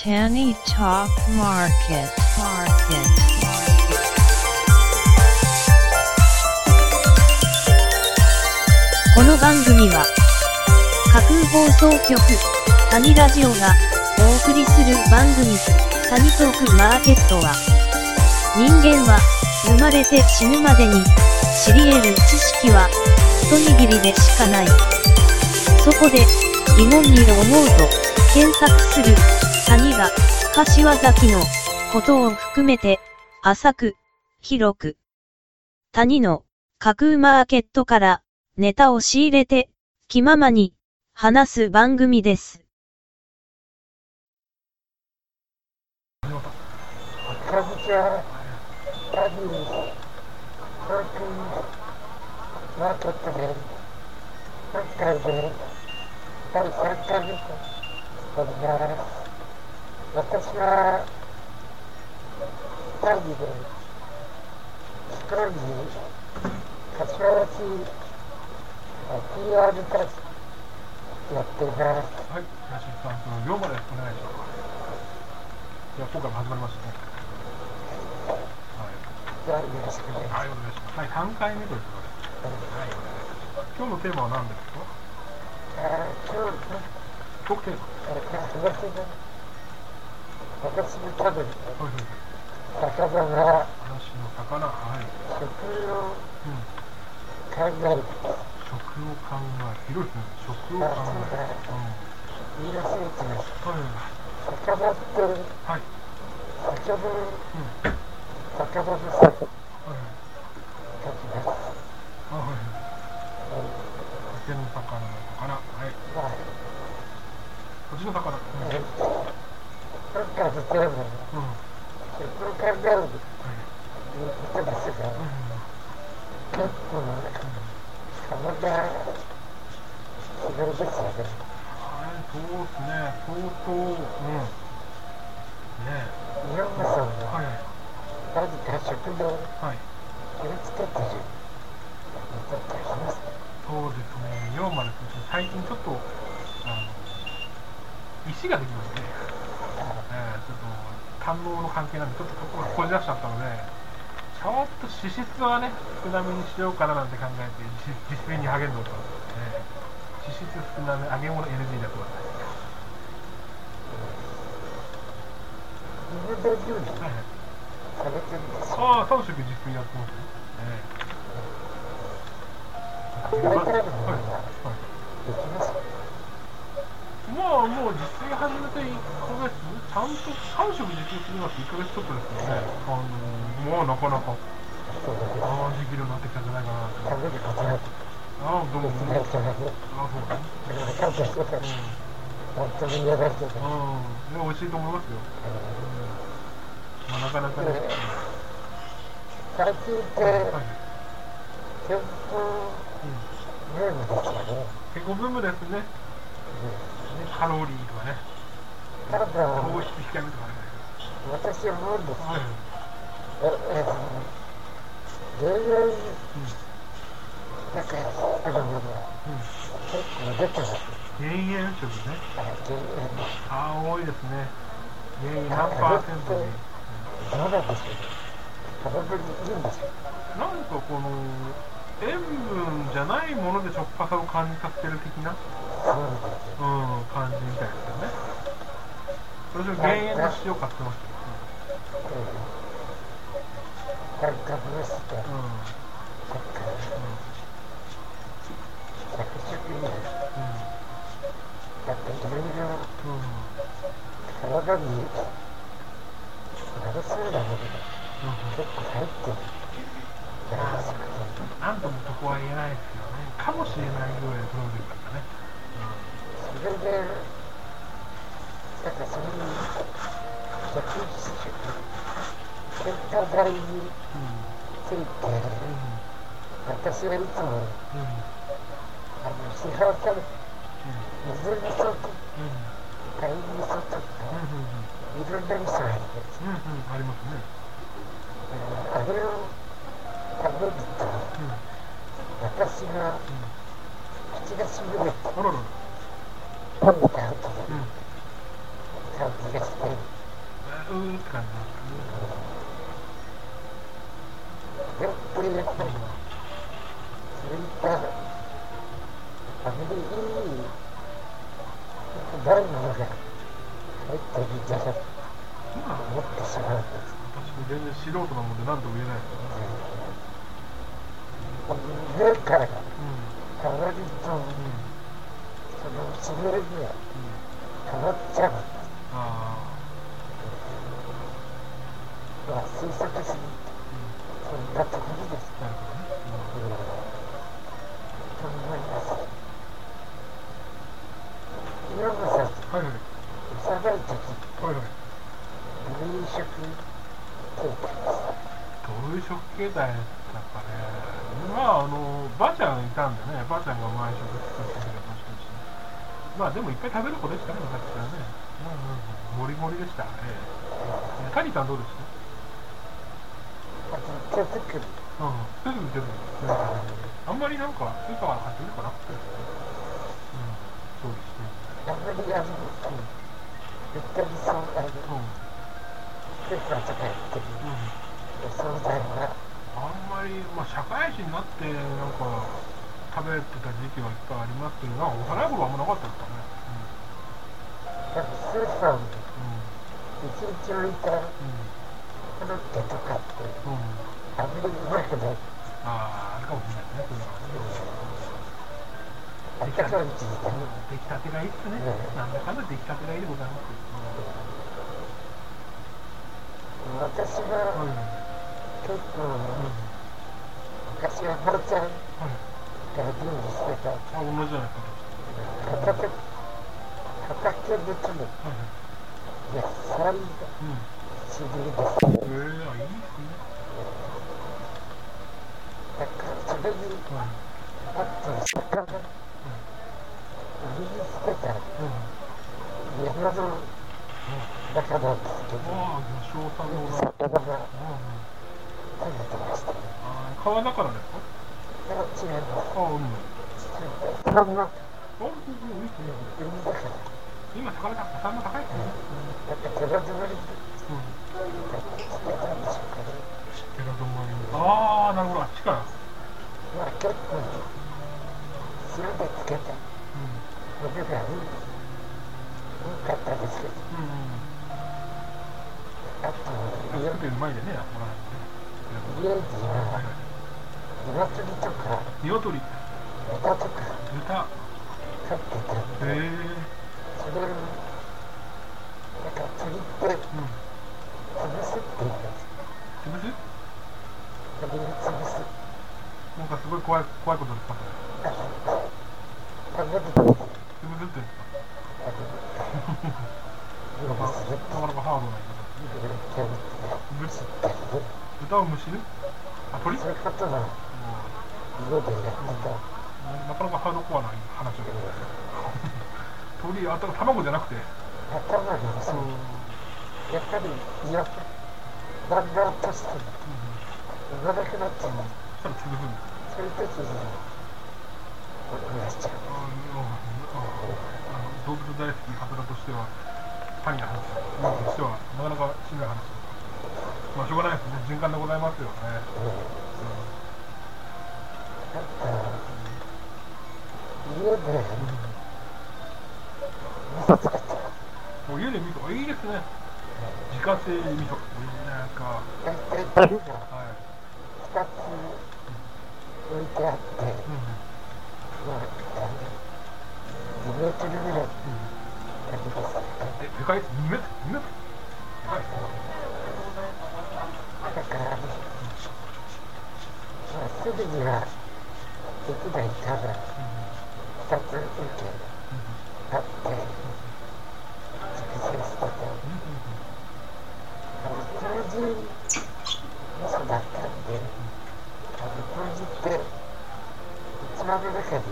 Tanny Talk Market. Market. この番組は架空放送局谷ラジオがお送りする番組谷トークマーケットは人間は生まれて死ぬまでに知り得る知識は一握りでしかない。そこで疑問に思うと検索する谷が柏崎のことを含めて浅く広く谷の架空マーケットからネタを仕入れて気ままに話す番組です。こんにちは。ラジオです。東京マーケットで、今回で第3回目となります。私は、会議で、飛行機、柏市、PR 大使やってい。ます。はい、林さん、その龍馬です。お願い。します。じゃあ、今回も始まりましたね。はい。じゃあよろしくお願い。しますはい、お願い。します。はい、3回目とい。うことで。はい、お願い。今日のテーマは何ですかあ今日ねトークテーマ。えー話の私も多分はい。はい。魚が話の魚。はい。食を。考える食を考える。広い。ですね。食を考える。うん。言い。忘れてますはい。魚ってはい。はい。先ほどうん。魚の魚はい。書きますあ、はい。竹の魚の魚。はい。まあこっちの魚。うん。えー今回のテーマは。い。はい。ことですがうん。結構魚が広い。ですよねはい、最近ちょっと、あの、石ができまして、えー、ちょっと、胆のの関係なんで、ちょっとここがこじ出しちゃったので、ちょっと脂質はね、少なめにしようかななんて考えて、自自炊に励んでおります。えー、脂質少なめ、揚げ物 NG だと思います。自分で料理。されてるんですよああ、3食自炊やってますね。ええはい。のがはい。できますまあもう自炊始めて1ヶ月、ちゃんと3食自炊するのって1ヶ月ちょっとですよね。あのもうなかなか、ああ、できるようになってきたんじゃないかなと。食べることなくああ、どうも。ああ、そうだね。本当に嫌だけどん。うん。で、美味しいと思いますよ。うん。まあなかなかね。うん最近ってはい。健康うん。ブームですよね結構ブームですね。カロリーとかね。ただ糖質控えめとかね。私思うんですはい。ええ減塩うん。なんかあのうん。結構出てます減塩食ね。ああ、多いですね。減塩何パーセントに。どうなんでしょう体にいいんでしょうなんかこの塩分じゃないものでしょっぱさを感じさせてる的な、うん、感じ。私は減塩の塩買ってました。うん。うん。そっか着色にだっていろいろうん。体に悪そうなものがうん。結構入ってるじゃないですかねなんともそこは言えないですよね。かもしれないぐらいのプロデュースだったね。それでなん。かそういう着色センター台に。ついてうん。私はいつもうん。あの市販され水味噌とうん。貝味噌とかうん。いろん。な味噌あるん。ですうん。うん。ありますね。あれを食べるとうん。私が口がしびれて。食べた後にうん。感じがして、うーって感じなんでもこれやっぱり、ですかそういった、あまりいい、ないものが入ってるんじゃなくまあ思ってしまうんです。私も全然素人なもんで何とも言えないですけどね目からう変わると、んうんそのしぐれにはうん変わっちゃう。あまあ、推測するあ、うんそんなところです。なるほどね、うんと思います。岩間さん、はいはい。幼い時、はいはい。飲食経験です。どういう食形態だったかねまああのばあちゃんいたんでねばあちゃんが毎食作ってくれたまあでもいっぱい食べる子でしたね昔からねうんうんうんもりもりでした。ええ。カニさんどうですかあと、手作り。うん。手作り手作りあんまりなんかスーパーから買ってくるかなうんそうですね。あんまりあの、スーパーとかやってる。うん。お惣菜は、あんまり、まあ、社会人になってなんか食べてた時期はいっぱいありますけどなんか幼い頃あんまなかったですかね。多分スーパーにうん。一日置いたうん。コロッケとかって、うん。うん。あん。まりうまくない。ああ、あるかもしれないですね、それは。あったかいうちに、出来たてがいいっすね。うん。なん。だかん。だ出来たてがいいでございます。私うん。ははい。結構、うん。昔はばあちゃん。はい。が準備してた、あ、同じじゃないですか。畑、畑できるはい。野菜がうん。主流です。ええー、いいっすね。だからそれにはい。あと魚、売りにしてたうん。山の中なんですけど、ああ、魚。がうん。食べてましたね。ああ、川だからですか？あ違います。ああ、うん。そん。なあ、うん、うん、いいっすね。だから、今、魚高い、魚高いっすね。なん。か寺泊まりうん。だってたん。でしょうかね。寺泊まり。ああ、なるほど、あっちから。まあ結構、塩でつけたうん。ものが多かったですけど、うん。あと、作家ってる前でね、ほら。家にはいははい。鶏とか鶏、豚とか豚、飼ってたんで、へえそれを、なんか鶏ってうん。潰す？って言うんです。潰す？鶏を潰す。なんかすごい怖い、怖いことですか？潰すって潰すって言うんですか言うんなですよ。かなかハードな言い方です。ぶ 豚をむしる？あ、鳥そういうことはう家でやってた。んなかなかハードコアな話を鳥、あと卵じゃなくて？頭がそう、やっぱり嫌だんだんとしてうん産まなくなっちゃう。そしたら潰すんです。そういう時に思い出しち動物大好き方としては、パニーな話としては、なかなかしんどい話。まあ、しょうがないですね。循環でございますよね。なんか、家で味噌作ってもう家で味噌、あいいですね。自家製味噌。いいねなん。か、大体タレがはい。2つ置いてあって、うん。まあ、2メートルぐらいうん。ありますかえ、でかいです。2メートル ?2 メートルでかいです。だから、まあ、すぐにはできないから、2つ受けあって、熟成してて、あの、麹味噌だったんで、あの、麹って、器の中に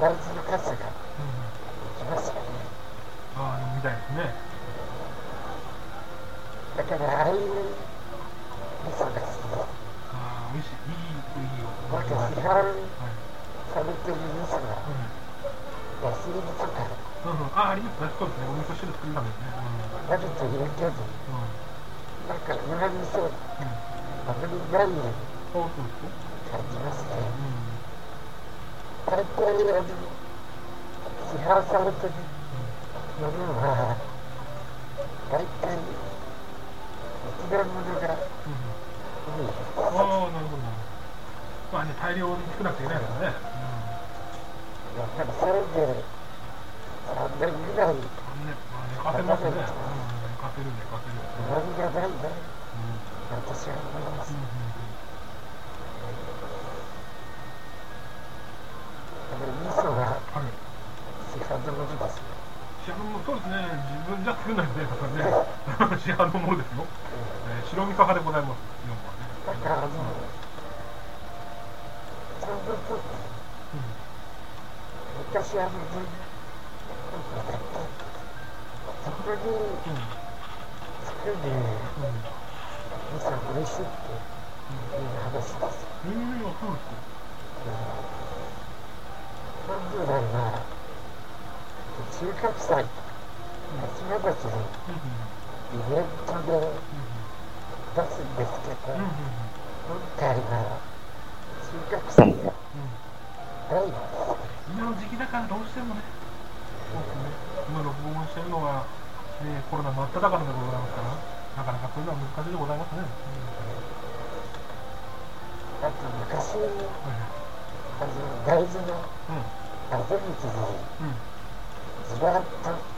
大豆のカスがきますよね。ああ、みたいですね。だから、ああいう味噌が好きです。ああ、美味しい。いなん。か、はい。市販されてる味噌が、うん。安い味噌からうん。うん、あ、ありますね。そうですね。お味噌汁作るためにね。あるというけど、なん。かうなぎそううん。あまりないように。感じますね。うん。大体あの批判されてるものは大体一年ものが。多いです。ああ、なるほど。まあね、大量に作らなくちゃいけないからね。やっぱりそれで3年ぐらいうん。ね、まあ、寝かせますね。うん、寝かせる、寝かせる。うまみがないなうん。私は思います。うん。あの味噌がはい。市販のものですね。市販の、そうですね。自分じゃ作んないんで、やっぱりね。市販のものですよ。えー白味噌派でございます。日本はね。だからあのちょうどとうん。昔あのそこにうん。作る味噌美味しいっていう話です。うん。うん、わかるんです本来は中核祭八よ。イベントで出すんですけど、うん。うん。今回は中核祭がうん。ないです。今の時期だからどうしてもね、今録音してるのが、ね、コロナ真っ只中でございますから、なかなかそういうのは難しいでございますね。あと昔うん。あの大豆のうん。あぜ道に。ずらっと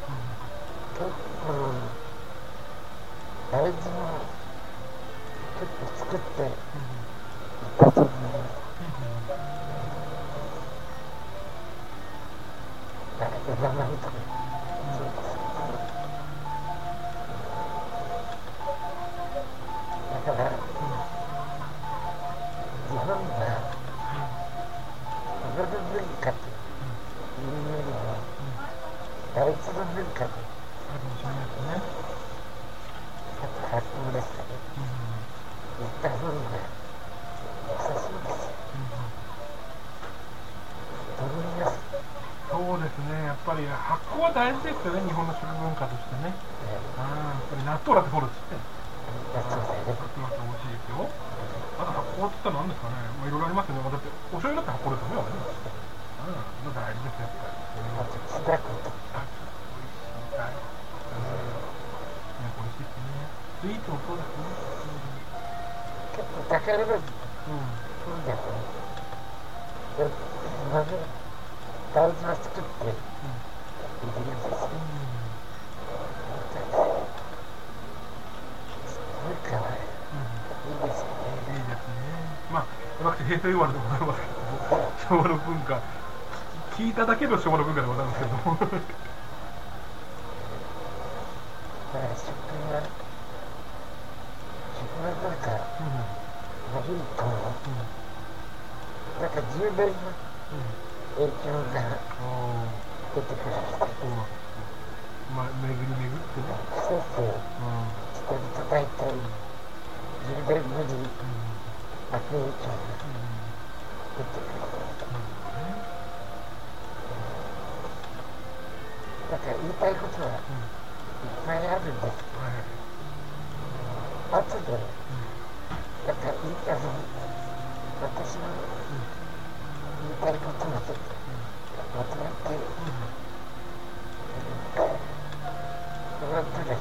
結構大豆も結構作っていたと思います。だから枝豆とかの文化であるかもしれないですね。あと発酵ですかね。うん。言った方が良さそうです。と思います。そうですね、やっぱり発酵は大事ですよね、日本の食文化としてね。ああ、やっぱり納豆だってほらっつって。だそうだよね。納豆だって美味しいですよ。あと発酵って言ったら何ですかね、まあ、いろいろありますよね。だって、お醤油だって発酵ですよね、あれね。うん、大事ですよ、やっぱり。あと木だこと。あ美味しい、大ね、美味しいですね。スイーツもそうですね。結構宝のうん。いいん。だよね。で豆大豆は作って入れるん。ですよ。文化はいいですよね。いいですね。まあ、私、平成生まれでございますけども、昭和の文化、聞いただけの昭和の文化でございますけども。だから食は、食はなんか悪いと、なんか10年の影響が出てくるん。ですよ。まあ、巡り巡ってね。不摂生してると大体10年後に悪影響が出てくる。だから言いたいことはいっぱいあるん。です。うん。後で、なん。だか言いたい、私の言い。たい。ことがちょっとまとまって、フロントで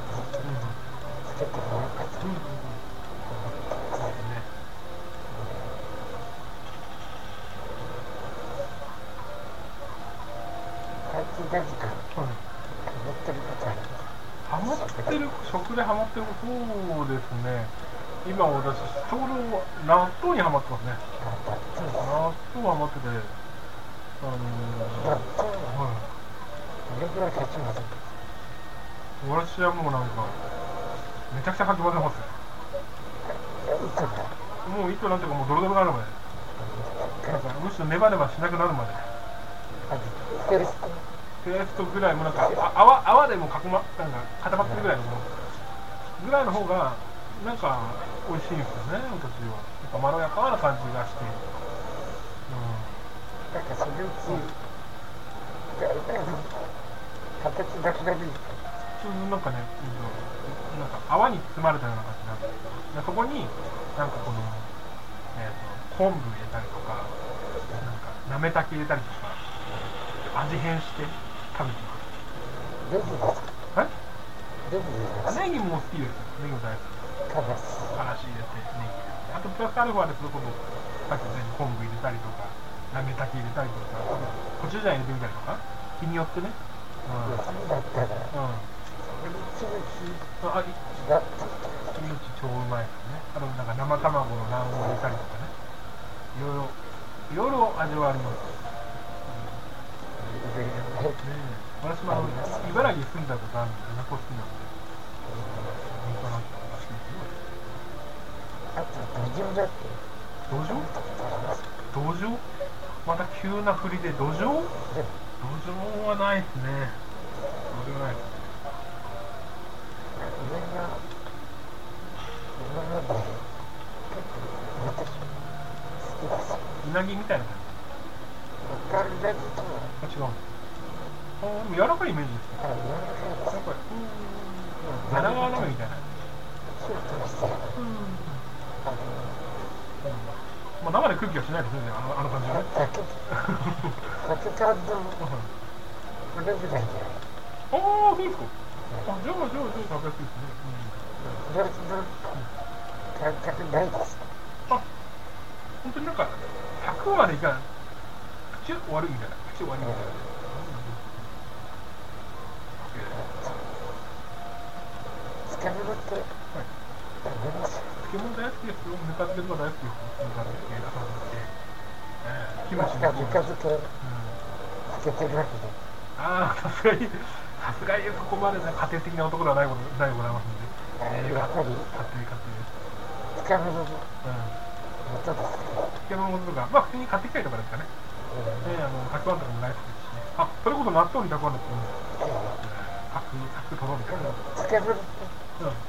つけてもらうかと思ってます。最近何か思ってることありますハマってる、食でハマってる、そうですね。今私、ちょうど納豆にハマってますね。納豆ハマってて、あのー、はい。どれくらい経ちます私はもうなんか、めちゃくちゃかき混ぜます。もう糸なんていうかもうドロドロになるまで。なんかむしろネバネバしなくなるまで。ペーストぐらいもなんか、あ泡泡でもかくま、なんか固まってるぐらいのぐらいの方が、なんか美味しいんですよ。ね、私は。なんかまろやかな感じがして。うんなんかそのうち形だけでいい。普通なんかね、うんなんか泡に包まれたよ。うな感じになってでそこに、なんかこの、えっ、と、昆布入れたりとか、なんか、なめたけ入れたりとか、味変して食べてますレジですかす。はいレジですネギも好きですよ。ネギも大好き。かなしからし入れて、ネギ入れて。あとプラスアルファでそれこそ、さっき言ったように昆布入れたりとか、なめたけ入れたりとか、コチュジャン入れてみたりとか、日によってね。うん。だったらうん。キムチあ、いだっキムチ超うまいですね。あとなんか生卵の卵黄入れたりとかね。いろいろ、いろいろ味はあります。たね私もあの茨城に住んだことあるんで、田舎好きなんで、いい土壌だって。土壌土壌また急な振りで土壌土壌はないですね。土壌ない。ですね。うなぎみたいな感じ。あ、違う。あ柔らかいイメージですね。柔らかいですやっぱり、柳川鍋みたいな。火を通してあのまあ、生で空気はしないですね、あのあの感じはね。だけ酒かんのこれぐらいじゃないああ、そうですか。あ、じゃあ、じゃあ、じゃあ、食べやすいですね。フランスの感覚ないです、あ、本当になんか、100までいかない。口終わるみたいな。口終わりみたいな。つかみ物って食べます漬物大好きですよ。ぬか漬けとか大好きです。ぬか漬け、浅漬け。ええキムチなんかもぬか漬けうんつけてるわけでああ、さすがに、さすがにそこまでね、家庭的な男ではないことないございますんで。ええやっぱり家庭、家庭です。つかみ物うん。元ですか漬物とか、まあ普通に買ってきたりとかですかね。らねあの、たくあんとかも大好きですしね。あ、それこそ納豆にたくあんだって言うんですよ。パク、パクとろみたいな。つかみ物うん。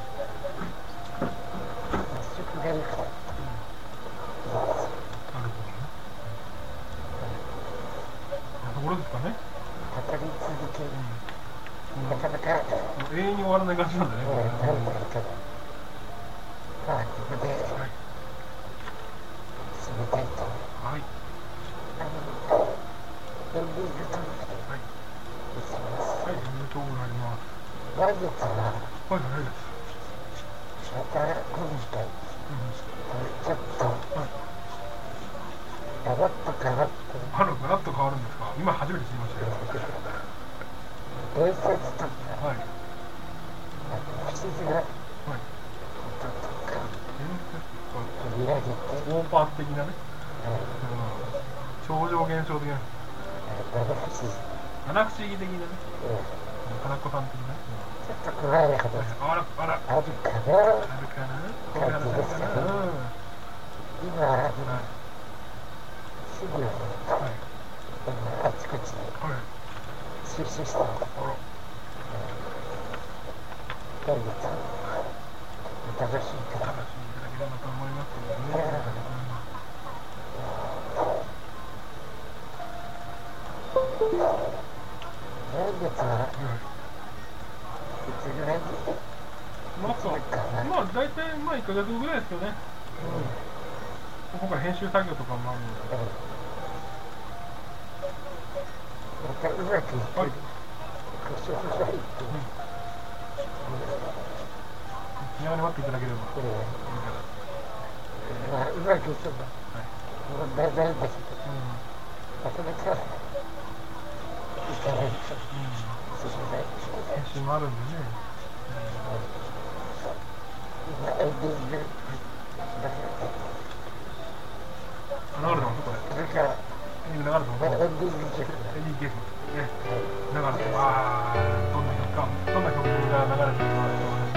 くしてうん。納豆と混ぜてそうそう食べると美味しい。美味しい。美味しい。と思い。ますもうシャキシャキで美味しい。ですよね、あれね。い。い。ですね。食感がい。い。ですね。うん。どぶ漬けって知ってますその次知らない。ですね。なんか赤土を出す出すその中に入れて火を入れてつけると。ころですかね。語り続けうん。なかなか永遠に終わらない。感じなんだね。えこれねーなんだけどまあここではい。締めたい。とはい。あのエンディングトークではい。はい。おめでとうござい。ます。来月ははい、はいです。また今回うん。ちょっとはい。ガラッと変わってあの、ガラッと変わるんですか今初めて知りましたよ。伝説とかはい。あと不思議なはい。こととか伝説か。取り上げて、オーパー的なね。えーうん。超常現象的な。七不思議、七不思議的なね。えー金子さん的なね。ちょっと怖い話あら、あ。るかなあるかなこういう話あるかなうん。今はい。資料をはい。あちこちで。収集したんですあら。来月楽しみください楽しんでいただければと思います。来月ははい。ぐらまあ大体まあ1か月後ぐらいですよね、うん、ここ編集作業とかもあるんで、うん。またうまくいっ、はい、うさ、気長に待っていただければ、うん、う、大丈夫です、うん、かないで、うん。閉まるん。でね。流れたのこれ。流れのゲーム。ね。流れて、あ、どん。な曲か、どん。な曲が流れてるのか。